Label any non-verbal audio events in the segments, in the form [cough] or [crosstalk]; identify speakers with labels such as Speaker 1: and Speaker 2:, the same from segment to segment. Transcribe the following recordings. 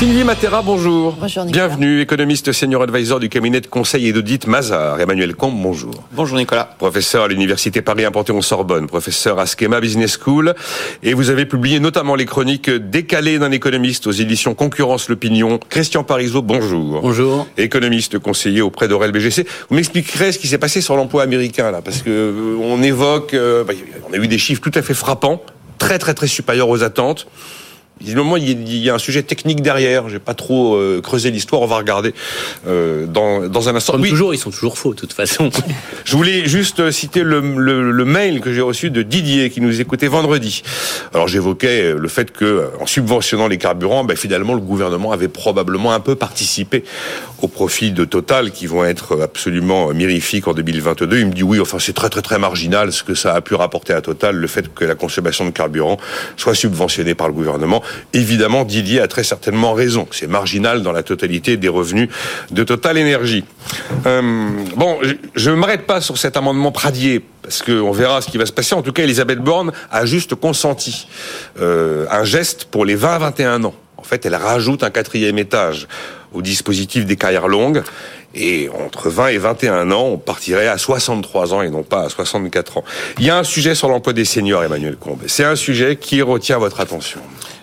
Speaker 1: Sylvie Matera, bonjour.
Speaker 2: Bonjour Nicolas.
Speaker 1: Bienvenue, économiste senior advisor du cabinet de conseil et d'audit Mazar. Emmanuel Combe, bonjour.
Speaker 3: Bonjour Nicolas.
Speaker 1: Professeur à l'université Paris Panthéon-Sorbonne, professeur à Schema Business School, et vous avez publié notamment les chroniques décalées d'un économiste aux éditions Concurrence l'opinion. Christian Parizeau, bonjour.
Speaker 4: Bonjour.
Speaker 1: Économiste conseiller auprès d'Aurel BGC. Vous m'expliquerez ce qui s'est passé sur l'emploi américain là, parce que euh, on évoque, euh, bah, on a eu des chiffres tout à fait frappants, très très très supérieurs aux attentes. Visiblement, il y a un sujet technique derrière. J'ai pas trop euh, creusé l'histoire. On va regarder euh, dans, dans un instant.
Speaker 4: Comme
Speaker 1: Oui,
Speaker 4: toujours, ils sont toujours faux, de toute façon. [laughs]
Speaker 1: je voulais juste citer le, le- le mail que j'ai reçu de Didier qui nous écoutait vendredi. Alors j'évoquais le fait que, en subventionnant les carburants, ben, finalement le gouvernement avait probablement un peu participé au profit de Total qui vont être absolument mirifiques en 2022. Il me dit oui, enfin c'est très très très marginal ce que ça a pu rapporter à Total, le fait que la consommation de carburant soit subventionnée par le gouvernement. Évidemment, Didier a très certainement raison. C'est marginal dans la totalité des revenus de Total Énergie. Euh, bon, je- ne m'arrête pas sur cet amendement Pradier parce qu'on verra ce qui va se passer. En tout cas, Elisabeth Borne a juste consenti euh, un geste pour les 20-21 ans. En fait, elle rajoute un quatrième étage au dispositif des carrières longues. Et entre 20 et 21 ans, on partirait à 63 ans et non pas à 64 ans. Il y a un sujet sur l'emploi des seniors, Emmanuel Combe. C'est un sujet qui retient votre attention.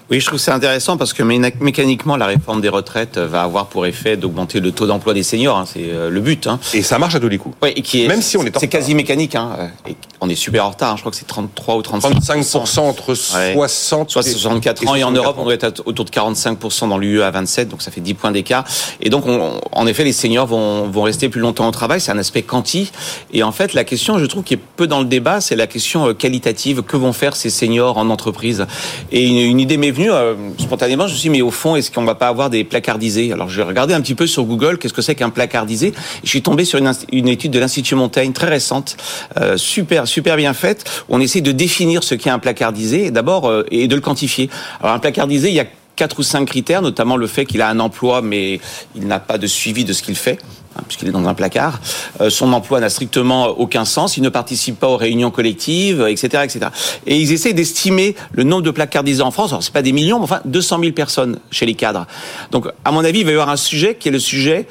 Speaker 3: Oui, je trouve c'est intéressant parce que mécaniquement, la réforme des retraites va avoir pour effet d'augmenter le taux d'emploi des seniors. hein. c'est euh, le but. Hein.
Speaker 1: Et ça marche à tous les coups.
Speaker 3: Ouais, et qui est,
Speaker 1: Même si on est
Speaker 3: quasi mécanique. Hein. euh, et on est super en retard. hein. Je crois que c'est 33 ou 35
Speaker 1: 35% entre
Speaker 3: Ouais.
Speaker 1: 60
Speaker 3: Soit 64 ans et en Europe on doit être autour de 45% dans l'UE à 27 donc ça fait 10 points d'écart. Et donc on- en effet les seniors vont, vont rester plus longtemps au travail c'est un aspect quanti. Et en fait la question je trouve qui est peu dans le débat c'est la question euh, qualitative. Que vont faire ces seniors en entreprise? Et une, une idée m'est venue euh, spontanément. Je me suis dit mais au fond est-ce qu'on va pas avoir des placardisés? Alors j'ai regardé un petit peu sur Google qu'est-ce que c'est qu'un placardisé? Et je suis tombé sur une, une étude de l'Institut Montaigne très récente euh, super super bien faite on essaie de définir ce qu'est un placardisé d'abord euh, et de le quantifier alors un placardisé il y a quatre ou cinq critères, notamment le fait qu'il a un emploi, mais il n'a pas de suivi de ce qu'il fait, hein, puisqu'il est dans un placard. Euh, son emploi n'a strictement aucun sens, il ne participe pas aux réunions collectives, etc., etc. Et ils essaient d'estimer le nombre de placardisés en France. Alors c'est pas des millions, mais enfin 200 000 personnes chez les cadres. Donc, à mon avis, il va y avoir un sujet qui est le sujet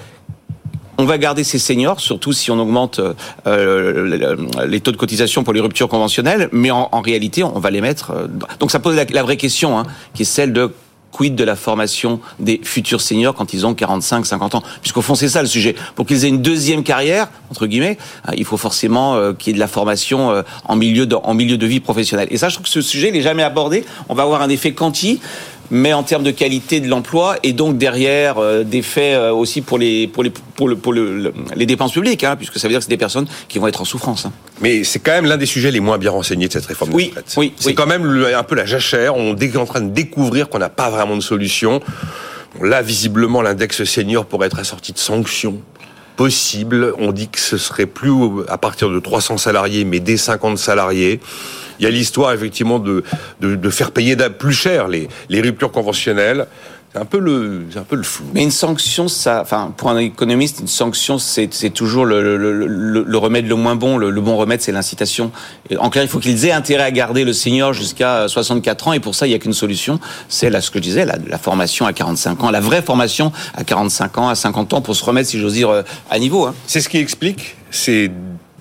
Speaker 3: on va garder ces seniors, surtout si on augmente euh, les taux de cotisation pour les ruptures conventionnelles, mais en, réalité, on va les mettre. euh, Donc ça pose la, vraie question, hein, qui est celle de quid de la formation des futurs seniors quand ils ont 45, 50 ans? Puisqu'au fond, c'est ça le sujet. Pour qu'ils aient une deuxième carrière, entre guillemets, euh, il faut forcément euh, qu'il y ait de la formation en, milieu de, en milieu de vie professionnelle. Et ça, je trouve que ce sujet, n'est jamais abordé. On va avoir un effet quanti mais en termes de qualité de l'emploi et donc derrière euh, des faits euh, aussi pour les pour les pour le pour le, le- les dépenses publiques hein, puisque ça veut dire que c'est des personnes qui vont être en souffrance. hein.
Speaker 1: Mais c'est quand même l'un des sujets les moins bien renseignés de cette réforme
Speaker 3: Oui, oui,
Speaker 1: c'est
Speaker 3: oui.
Speaker 1: quand même le- un peu la jachère. On est en train de découvrir qu'on n'a pas vraiment de solution. Là, visiblement, l'index senior pourrait être assorti de sanctions possibles. On dit que ce serait plus à partir de 300 salariés, mais dès 50 salariés. Il y a l'histoire, effectivement, de, de, faire payer plus cher les, les ruptures conventionnelles. C'est un peu le, c'est un peu le flou.
Speaker 3: Mais une sanction, ça, enfin, pour un économiste, une sanction, c'est c'est toujours le, le, le, le- le remède le moins bon. Le, le bon remède, c'est l'incitation. En clair, il faut qu'ils aient intérêt à garder le senior jusqu'à 64 ans. Et pour ça, il n'y a qu'une solution. C'est là ce que je disais, la, la formation à 45 ans, la vraie formation à 45 ans, à 50 ans, pour se remettre, si j'ose dire, euh, à niveau. Hein.
Speaker 1: C'est ce qui explique ces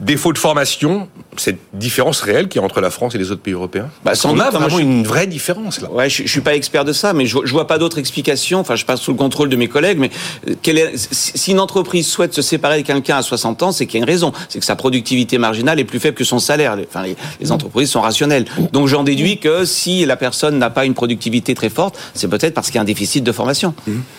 Speaker 1: défauts de formation, cette différence réelle qu'il y a entre la France et les autres pays européens.
Speaker 3: Bah, sans
Speaker 1: On
Speaker 3: doute,
Speaker 1: a vraiment
Speaker 3: je
Speaker 1: une vraie différence là.
Speaker 3: Ouais, je, je suis pas expert de ça, mais je, je vois pas d'autre explication. Enfin, je passe sous le contrôle de mes collègues, mais euh, quelle est, si une entreprise souhaite se séparer de quelqu'un à 60 ans, c'est qu'il y a une raison. C'est que sa productivité marginale est plus faible que son salaire. Les- Enfin, les, les entreprises sont rationnelles. Donc, j'en déduis que si la personne n'a pas une productivité très forte, c'est peut-être parce qu'il y a un déficit de formation.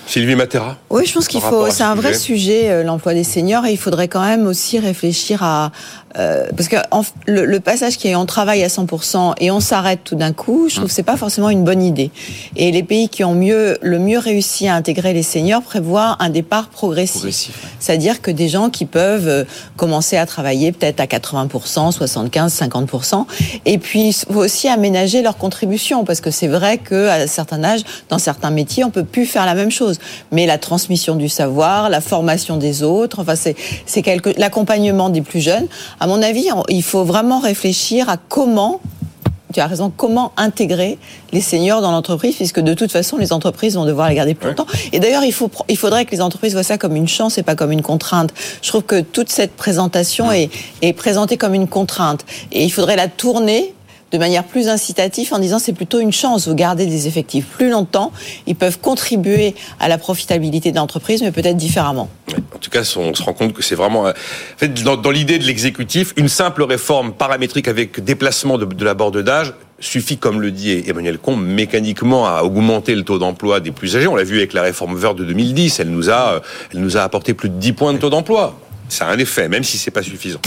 Speaker 1: Sylvie Matera
Speaker 2: Oui, je pense qu'il faut. C'est
Speaker 1: ce
Speaker 2: un vrai
Speaker 1: sujet.
Speaker 2: sujet, euh, l'emploi des seniors, et il faudrait quand même aussi réfléchir à. euh, parce qu'en en le, passage qui est en travail à 100% et on s'arrête tout d'un coup, je trouve que c'est pas forcément une bonne idée. Et les pays qui ont mieux, le mieux réussi à intégrer les seniors prévoient un départ progressif. C'est-à-dire que des gens qui peuvent euh, commencer à travailler peut-être à 80%, 75%, 50%. Et puis, il faut aussi aménager leur contribution parce que c'est vrai qu'à un certain âge, dans certains métiers, on peut plus faire la même chose. Mais la transmission du savoir, la formation des autres, enfin, c'est, c'est quelque, l'accompagnement des plus jeunes. À mon avis, il faut vraiment réfléchir à comment tu as raison, comment intégrer les seniors dans l'entreprise, puisque de toute façon, les entreprises vont devoir les garder plus longtemps. Et d'ailleurs, il, faut, il faudrait que les entreprises voient ça comme une chance et pas comme une contrainte. Je trouve que toute cette présentation est, est présentée comme une contrainte. Et il faudrait la tourner de manière plus incitative en disant c'est plutôt une chance, vous gardez des effectifs plus longtemps, ils peuvent contribuer à la profitabilité de l'entreprise, mais peut-être différemment.
Speaker 1: En tout cas, on se rend compte que c'est vraiment, euh, fait, dans, l'idée de l'exécutif, une simple réforme paramétrique avec déplacement de, la borne d'âge suffit, comme le dit Emmanuel Combe, mécaniquement à augmenter le taux d'emploi des plus âgés. On l'a vu avec la réforme verte de 2010, elle nous a, elle nous a apporté plus de 10 points de taux d'emploi ça a un effet, même si c'est pas suffisant.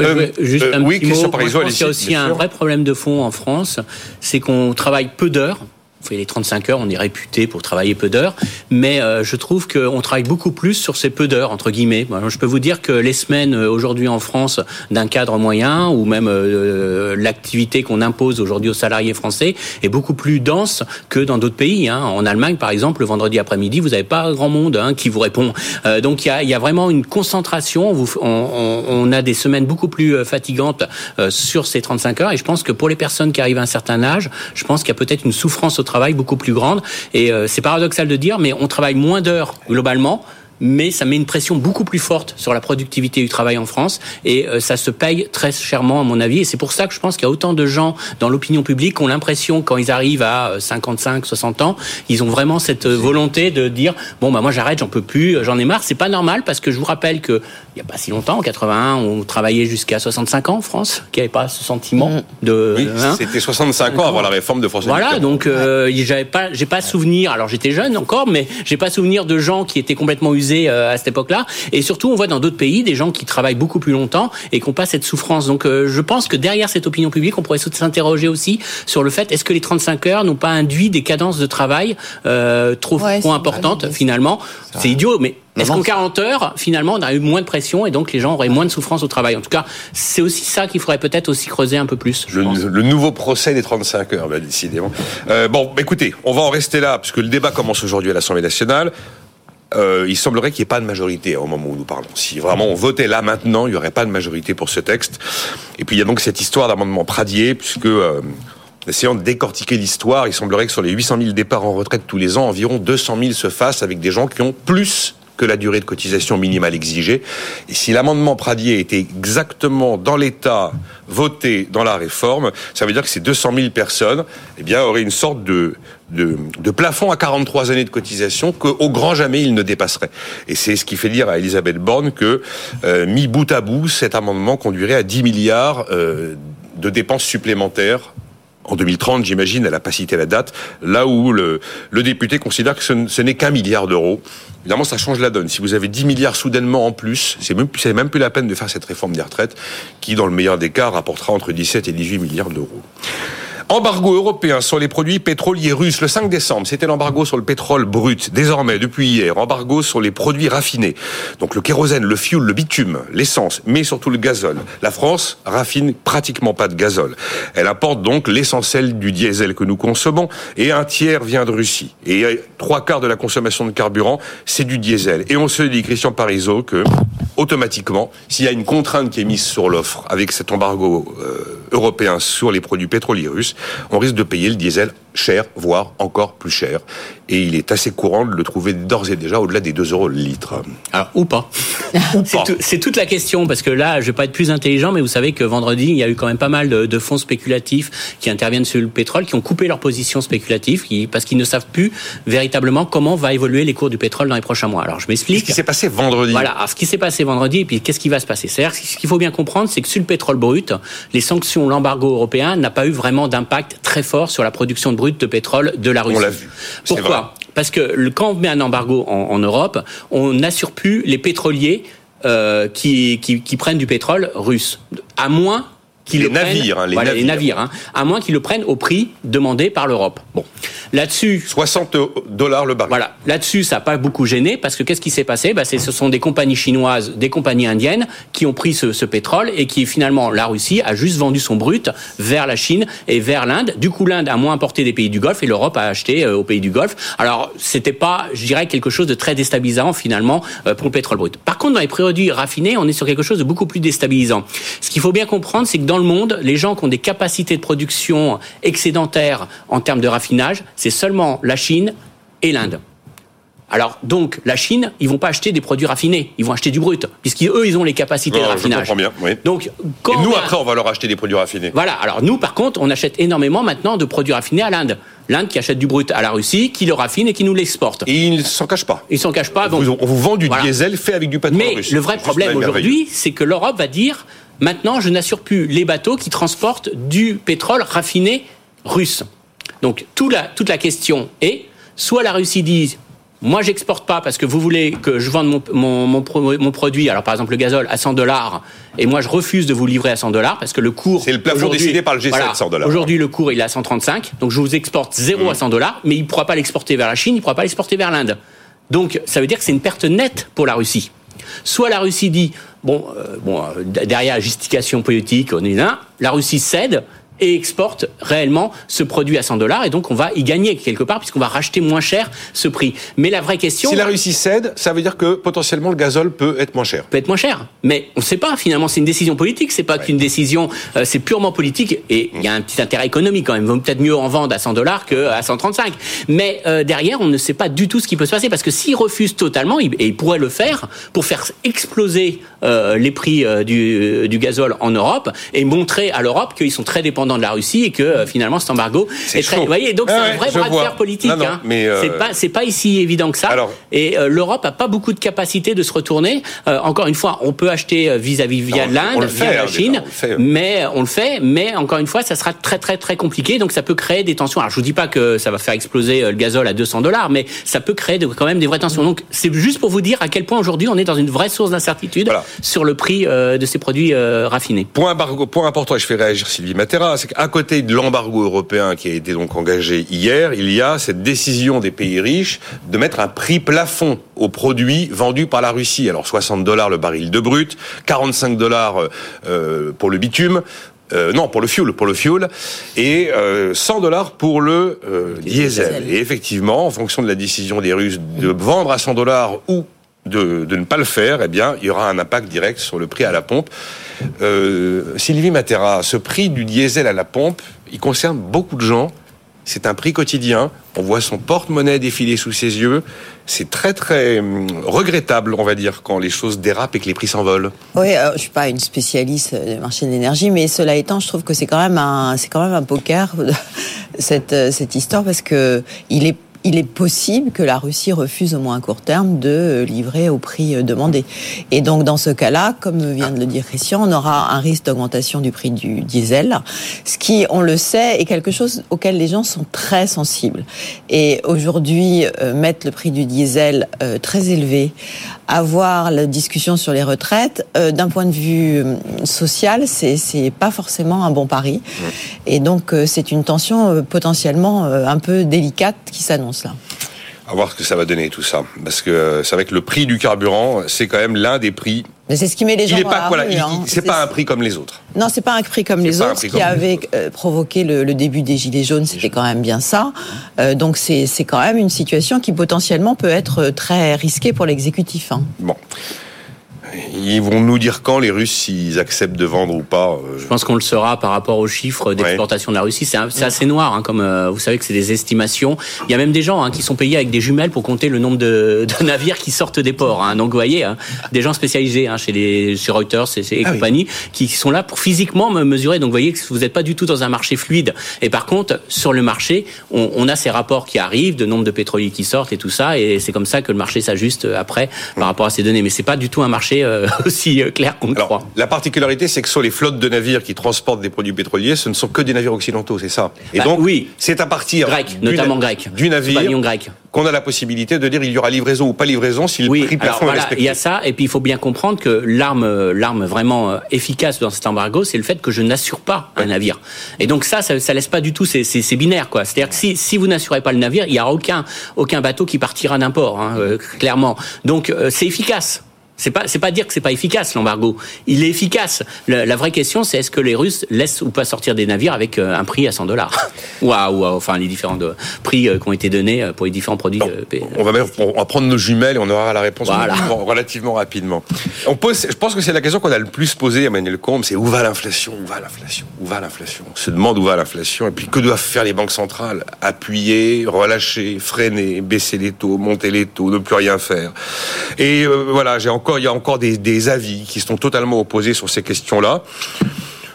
Speaker 4: Euh, juste euh, un oui, petit mot. Moi, je pense qu'il y a aussi un vrai problème de fond en France, c'est qu'on travaille peu d'heures fait les 35 heures, on est réputé pour travailler peu d'heures, mais euh, je trouve qu'on travaille beaucoup plus sur ces peu d'heures, entre guillemets. je peux vous dire que les semaines euh, aujourd'hui en France d'un cadre moyen, ou même euh, l'activité qu'on impose aujourd'hui aux salariés français, est beaucoup plus dense que dans d'autres pays. Hein. En Allemagne, par exemple, le vendredi après-midi, vous n'avez pas grand monde hein, qui vous répond. donc il y a, vraiment une concentration, on, on, a des semaines beaucoup plus fatigantes sur ces 35 heures, et je pense que pour les personnes qui arrivent à un certain âge, je pense qu'il y a peut-être une souffrance au travail travail beaucoup plus grande. Et euh, c'est paradoxal de dire, mais on travaille moins d'heures globalement mais ça met une pression beaucoup plus forte sur la productivité du travail en France et euh, ça se paye très chèrement à mon avis et c'est pour ça que je pense qu'il y a autant de gens dans l'opinion publique qui ont l'impression quand ils arrivent à 55 euh, 60 ans ils ont vraiment cette euh, volonté de dire bon bah moi j'arrête j'en peux plus j'en ai marre c'est pas normal parce que je vous rappelle que il y a pas si longtemps en 81 on travaillait jusqu'à 65 ans en France qui avait pas ce sentiment mm. de
Speaker 1: oui, hein. c'était 65 ans avant la réforme de François
Speaker 4: voilà donc j'avais pas j'ai pas souvenir alors j'étais jeune encore mais j'ai pas souvenir de gens qui étaient complètement usés euh, à cette époque-là. Et surtout, on voit dans d'autres pays des gens qui travaillent beaucoup plus longtemps et qui n'ont pas cette souffrance. Donc, euh, je pense que derrière cette opinion publique, on pourrait s'interroger aussi sur le fait est-ce que les 35 heures n'ont pas induit des cadences de travail euh, trop, trop importantes finalement? C'est idiot, mais est-ce qu'en 40 heures, finalement, on a eu moins de pression et donc les gens auraient moins de souffrance au travail? En tout cas, c'est aussi ça qu'il faudrait peut-être aussi creuser un peu plus.
Speaker 1: Le, le, nouveau procès des 35 heures, bah, décidément. Euh, bon, écoutez, on va en rester là, puisque le débat commence aujourd'hui à l'Assemblée nationale. Euh, il semblerait qu'il n'y ait pas de majorité au moment où nous parlons. Si vraiment on votait là maintenant, il n'y aurait pas de majorité pour ce texte. Et puis il y a donc cette histoire d'amendement Pradier, puisque euh, essayant de décortiquer l'histoire, il semblerait que sur les 800 000 départs en retraite tous les ans, environ 200 000 se fassent avec des gens qui ont plus que la durée de cotisation minimale exigée. Et si l'amendement Pradier était exactement dans l'état voté dans la réforme, ça veut dire que ces 200 000 personnes, eh bien, auraient une sorte de, de, de plafond à 43 années de cotisation qu'au grand jamais ils ne dépasseraient. Et c'est ce qui fait dire à Elisabeth Borne que, euh, mis bout à bout, cet amendement conduirait à 10 milliards euh, de dépenses supplémentaires en 2030, j'imagine, elle n'a pas cité la date, là où le, député considère que ce, ce n'est qu'un milliard d'euros. Évidemment, ça change la donne. Si vous avez 10 milliards soudainement en plus, c'est même, même plus la peine de faire cette réforme des retraites, qui, dans le meilleur des cas, rapportera entre 17 et 18 milliards d'euros. Embargo européen sur les produits pétroliers russes. Le 5 décembre, c'était l'embargo sur le pétrole brut. Désormais, depuis hier, embargo sur les produits raffinés. Donc le kérosène, le fioul, le bitume, l'essence, mais surtout le gazole. La France raffine pratiquement pas de gazole. Elle apporte donc l'essentiel du diesel que nous consommons et un tiers vient de Russie. Et trois quarts de la consommation de carburant, c'est du diesel. Et on se dit, Christian Parizeau, que automatiquement, s'il y a une contrainte qui est mise sur l'offre avec cet embargo euh, européen sur les produits pétroliers russes, on risque de payer le diesel cher, voire encore plus cher. Et il est assez courant de le trouver d'ores et déjà au-delà des 2 euros le litre.
Speaker 4: Alors, ou pas. [laughs] C'est toute la question, parce que là, je vais pas être plus intelligent, mais vous savez que vendredi, il y a eu quand même pas mal de, fonds spéculatifs qui interviennent sur le pétrole, qui ont coupé leur position spéculative, parce qu'ils ne savent plus véritablement comment va évoluer les cours du pétrole dans les prochains mois. Alors, je m'explique.
Speaker 1: Ce qui s'est passé vendredi.
Speaker 4: Voilà, alors, ce qui s'est passé vendredi, et puis qu'est-ce qui va se passer? C'est-à-dire, ce qu'il faut bien comprendre, c'est que sur le pétrole brut, les sanctions, l'embargo européen n'a pas eu vraiment d'impact très fort sur la production de brut de pétrole de la Russie.
Speaker 1: On l'a vu.
Speaker 4: Pourquoi Parce que quand on met un embargo en, Europe, on n'assure plus les pétroliers euh, qui, qui, prennent du pétrole russe, à moins les
Speaker 1: navires,
Speaker 4: hein, les, navires. les navires, hein, à moins qu'ils le prennent au prix demandé par l'Europe. Bon, là-dessus,
Speaker 1: 60 dollars le baril.
Speaker 4: Voilà, là-dessus, ça n'a pas beaucoup gêné parce que qu'est-ce qui s'est passé? Bah, ce sont des compagnies chinoises, des compagnies indiennes qui ont pris ce, ce, pétrole et qui finalement la Russie a juste vendu son brut vers la Chine et vers l'Inde. Du coup, l'Inde a moins importé des pays du Golfe et l'Europe a acheté euh, aux pays du Golfe. Alors, c'était pas, je dirais, quelque chose de très déstabilisant finalement euh, pour le pétrole brut. Par contre, dans les produits raffinés, on est sur quelque chose de beaucoup plus déstabilisant. Ce qu'il faut bien comprendre, c'est que dans le monde, les gens qui ont des capacités de production excédentaires en termes de raffinage, c'est seulement la Chine et l'Inde. Alors donc la Chine, ils vont pas acheter des produits raffinés, ils vont acheter du brut, puisqu'eux ils ont les capacités de raffinage.
Speaker 1: Je comprends bien. Oui.
Speaker 4: Donc
Speaker 1: quand et nous après on va leur acheter des produits raffinés.
Speaker 4: Voilà. Alors nous par contre on achète énormément maintenant de produits raffinés à l'Inde. L'Inde qui achète du brut à la Russie, qui le raffine et qui nous l'exporte.
Speaker 1: Et ils s'en cachent pas.
Speaker 4: Ils s'en cachent pas. Donc,
Speaker 1: on vous vend du diesel fait avec du pétrole
Speaker 4: Mais le vrai problème aujourd'hui, c'est que l'Europe va dire maintenant je n'assure plus les bateaux qui transportent du pétrole raffiné russe. Donc toute la, toute la question est soit la Russie dit moi, j'exporte pas parce que vous voulez que je vende mon, mon, mon, produit, alors par exemple le gazole, à 100 dollars, et moi je refuse de vous livrer à 100 dollars parce que le cours.
Speaker 1: C'est le plafond décidé par le G7, 100 dollars.
Speaker 4: Aujourd'hui, le cours il est à 135, donc je vous exporte zéro à 100 dollars, mais il ne pourra pas l'exporter vers la Chine, il ne pourra pas l'exporter vers l'Inde. Donc ça veut dire que c'est une perte nette pour la Russie. Soit la Russie dit, bon, euh, euh, derrière la justification politique, on est là, la Russie cède, et exporte réellement ce produit à 100 dollars et donc on va y gagner quelque part puisqu'on va racheter moins cher ce prix. Mais la vraie question...
Speaker 1: Si la Russie cède, ça veut dire que potentiellement le gazole peut être moins cher.
Speaker 4: Peut être moins cher. Mais on ne sait pas finalement, c'est une décision politique, c'est pas qu'une décision, euh, c'est purement politique et il y a un petit intérêt économique quand même. Il vaut peut-être mieux en vendre à 100 dollars qu'à 135. Mais euh, derrière, on ne sait pas du tout ce qui peut se passer parce que s'ils refusent totalement, et ils pourraient le faire pour faire exploser euh, les prix du, du gazole en Europe et montrer à l'Europe qu'ils sont très dépendants de la Russie et que euh, finalement cet embargo est, très. Vous voyez, donc c'est un vrai bras de fer politique. hein. mais euh, C'est pas c'est pas ici évident que ça. et euh, l'Europe a pas beaucoup de capacité de se retourner. encore une fois, on peut acheter vis-à-vis via l'Inde, via la hein, Chine, mais on le fait. Mais encore une fois, ça sera très très très compliqué. Donc ça peut créer des tensions. Alors je vous dis pas que ça va faire exploser le gazole à 200 dollars, mais ça peut créer quand même des vraies tensions. Donc c'est juste pour vous dire à quel point aujourd'hui on est dans une vraie source d'incertitude sur le prix de ces produits raffinés.
Speaker 1: Point, point important, et je fais réagir Sylvie Matera, c'est qu'à côté de l'embargo européen qui a été donc engagé hier, il y a cette décision des pays riches de mettre un prix plafond aux produits vendus par la Russie. Alors 60 dollars le baril de brut, 45 dollars euh, pour le bitume. Euh, non, pour le fuel, pour le fuel, et 100 dollars pour le diesel. Et effectivement, en fonction de la décision des Russes de vendre à 100 dollars ou de, ne pas le faire, eh bien, il y aura un impact direct sur le prix à la pompe. Euh, Sylvie Matera, ce prix du diesel à la pompe, il concerne beaucoup de gens. C'est un prix quotidien. On voit son porte-monnaie défiler sous ses yeux. C'est très très hum, regrettable, on va dire, quand les choses dérapent et que les prix s'envolent.
Speaker 2: Oui, je je suis pas une spécialiste des marchés de l'énergie, mais cela étant, je trouve que c'est quand même un, quand même un poker [laughs] cette cette histoire parce que il est il est possible que la Russie refuse au moins à court terme de livrer au prix euh, demandé. Et donc dans ce cas-là, comme vient de le dire Christian, on aura un risque d'augmentation du prix du diesel, ce qui, on le sait, est quelque chose auquel les gens sont très sensibles. Et aujourd'hui, euh, mettre le prix du diesel euh, très élevé, avoir la discussion sur les retraites, d'un point de vue social, c'est pas forcément un bon pari. Et donc c'est une tension potentiellement un peu délicate qui s'annonce.
Speaker 1: À voir ce que ça va donner tout ça, parce que euh, c'est vrai que le prix du carburant, c'est quand même l'un des prix.
Speaker 2: Mais c'est ce qui met les gens. Il pas, voilà,
Speaker 1: hein. c'est pas un prix comme les autres.
Speaker 2: Non, c'est pas un prix comme les autres. Ce qui avait euh, provoqué le, début des gilets jaunes, c'était quand même bien ça. Euh, donc c'est quand même une situation qui potentiellement peut être très risquée pour l'exécutif. Hein.
Speaker 1: Bon. Ils vont nous dire quand les Russes s'ils acceptent de vendre ou pas.
Speaker 4: Euh, Je pense qu'on le saura par rapport aux chiffres d'exportation de la Russie. C'est assez noir, hein, comme euh, vous savez que c'est des estimations. Il y a même des gens hein, qui sont payés avec des jumelles pour compter le nombre de, [laughs] navires qui sortent des ports. Hein. Donc vous voyez, des gens spécialisés chez les sur Reuters et, et ah compagnie qui sont là pour physiquement mesurer. Donc vous voyez que vous n'êtes pas du tout dans un marché fluide. Et par contre, sur le marché, on, a ces rapports qui arrivent, de nombre de pétroliers qui sortent et tout ça. Et c'est comme ça que le marché s'ajuste après par rapport à ces données. Mais c'est pas du tout un marché euh, [laughs] aussi euh, clair qu'on croit.
Speaker 1: La particularité, c'est que sur les flottes de navires qui transportent des produits pétroliers, ce ne sont que des navires occidentaux, c'est ça.
Speaker 4: Et bah, donc, oui,
Speaker 1: c'est à partir
Speaker 4: grec, notamment grec,
Speaker 1: du navire
Speaker 4: grec
Speaker 1: qu'on a la possibilité de dire il y aura livraison ou pas livraison si le prix plafond.
Speaker 4: Il y a ça, et puis il faut bien comprendre que l'arme, l'arme vraiment euh, efficace dans cet embargo, c'est le fait que je n'assure pas un navire. Et donc ça, ça, ça laisse pas du tout, c'est, c'est, binaire quoi. C'est-à-dire que si, si vous n'assurez pas le navire, il y aura aucun aucun bateau qui partira d'un port, hein, euh, clairement. Donc euh, c'est efficace. C'est pas, c'est pas dire que c'est pas efficace l'embargo. Il est efficace. La, vraie question, c'est est-ce que les Russes laissent ou pas sortir des navires avec euh, un prix à 100 dollars? [laughs] Ou, enfin les différents prix euh, qui ont été donnés euh, pour les différents produits.
Speaker 1: on, va on va prendre nos jumelles et on aura la réponse relativement, rapidement. On pose, je pense que c'est la question qu'on a le plus posée à Emmanuel Combe, c'est où va l'inflation Où va l'inflation Où va l'inflation? On se demande où va l'inflation et puis que doivent faire les banques centrales? Appuyer, relâcher, freiner, baisser les taux, monter les taux, ne plus rien faire. Et voilà, j'ai encore il y a encore des, avis qui sont totalement opposés sur ces questions-là.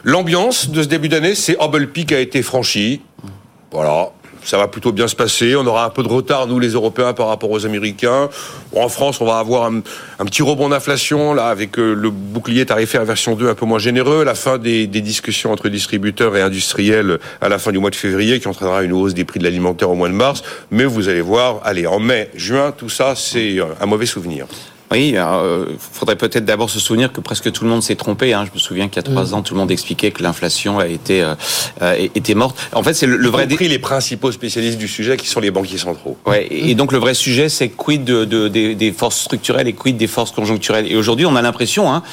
Speaker 1: L'ambiance de ce début d'année, c'est Hubble Peak a été franchi. Voilà, ça va plutôt bien se passer. On aura un peu de retard, nous, les Européens, par rapport aux Américains. En France, on va avoir un, petit rebond d'inflation, là, avec euh, le bouclier tarifaire version 2 un peu moins généreux, la fin des, discussions entre distributeurs et industriels à la fin du mois de février, qui entraînera une hausse des prix de l'alimentaire au mois de mars. Mais vous allez voir, allez, en mai, juin, tout ça, c'est un mauvais souvenir.
Speaker 3: Oui, il euh, faudrait peut-être d'abord se souvenir que presque tout le monde s'est trompé. Hein. Je me souviens qu'il y a trois mm. ans, tout le monde expliquait que l'inflation a été euh, était morte.
Speaker 1: En fait, c'est le, vrai. Compris les principaux spécialistes du sujet, qui sont les banquiers centraux.
Speaker 3: Ouais. Et, donc le vrai sujet, c'est quid de, de, des, forces structurelles et quid des forces conjoncturelles. Et aujourd'hui, on a l'impression hein,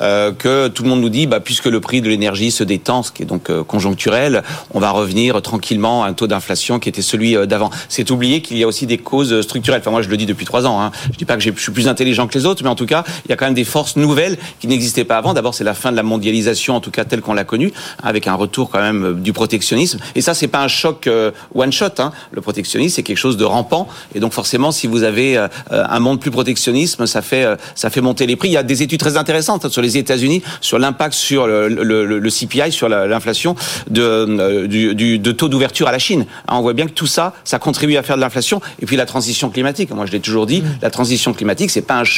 Speaker 3: euh, que tout le monde nous dit, bah, puisque le prix de l'énergie se détend, ce qui est donc euh, conjoncturel, on va revenir tranquillement à un taux d'inflation qui était celui d'avant. C'est oublier qu'il y a aussi des causes structurelles. Enfin, moi, je le dis depuis trois ans. Hein. Je dis pas que je suis plus intelligent que les autres, mais en tout cas, il y a quand même des forces nouvelles qui n'existaient pas avant. D'abord, c'est la fin de la mondialisation, en tout cas telle qu'on l'a connue, avec un retour quand même euh, du protectionnisme. Et ça, c'est pas un choc euh, one shot. Hein. Le protectionnisme, c'est quelque chose de rampant. Et donc, forcément, si vous avez euh, un monde plus protectionnisme, ça fait ça fait monter les prix. Il y a des études très intéressantes hein, sur les États-Unis sur l'impact sur le, le, le, CPI, sur l'inflation de, du, du, de taux d'ouverture à la Chine. Hein, on voit bien que tout ça, ça contribue à faire de l'inflation. Et puis la transition climatique. Moi, je l'ai toujours dit, la transition climatique, c'est pas un choc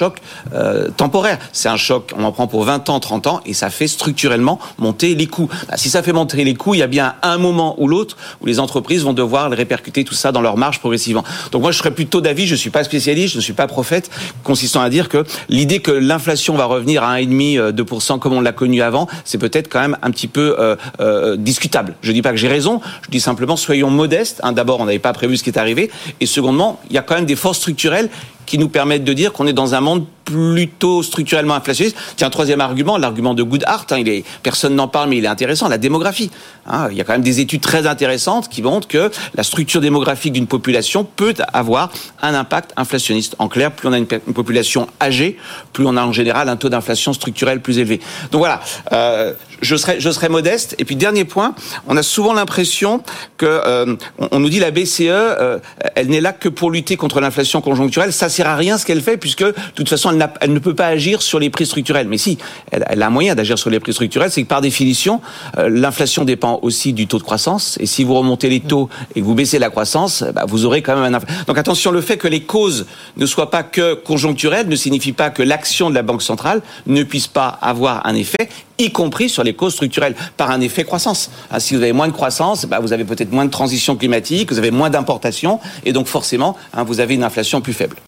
Speaker 3: euh, temporaire. C'est un choc, on en prend pour 20 ans, 30 ans, et ça fait structurellement monter les coûts. Bah, si ça fait monter les coûts, il y a bien un moment ou l'autre où les entreprises vont devoir répercuter tout ça dans leur marge progressivement. Donc moi, je serais plutôt d'avis, je ne suis pas spécialiste, je ne suis pas prophète, consistant à dire que l'idée que l'inflation va revenir à 1,5, 2% euh, comme on l'a connu avant, c'est peut-être quand même un petit peu euh, discutable. Je ne dis pas que j'ai raison, je dis simplement soyons modestes. Hein, d'abord, on n'avait pas prévu ce qui est arrivé, et secondement, il y a quand même des forces structurelles qui nous permettent de dire qu'on est dans un monde plutôt structurellement inflationniste. Tiens, troisième argument, l'argument de Goodhart, hein, il est, personne n'en parle, mais il est intéressant, la démographie. Hein, il y a quand même des études très intéressantes qui montrent que la structure démographique d'une population peut avoir un impact inflationniste. En clair, plus on a une, population âgée, plus on a en général un taux d'inflation structurelle plus élevé. Donc voilà, euh, je serai, je modeste. Et puis dernier point, on a souvent l'impression que euh, on nous dit la BCE, euh, elle n'est là que pour lutter contre l'inflation conjoncturelle. Ça sert à rien ce qu'elle fait puisque de toute façon elle, elle, ne peut pas agir sur les prix structurels. Mais si, elle, a un moyen d'agir sur les prix structurels, c'est que par définition, euh, l'inflation dépend aussi du taux de croissance. Et si vous remontez les taux et que vous baissez la croissance, bah, vous aurez quand même un. Donc attention, le fait que les causes ne soient pas que conjoncturelles ne signifie pas que l'action de la banque centrale ne puisse pas avoir un effet y compris sur les causes structurelles, par un effet croissance. Ah, si vous avez moins de croissance, bah, vous avez peut-être moins de transition climatique, vous avez moins d'importation, et donc forcément, hein, vous avez une inflation plus faible.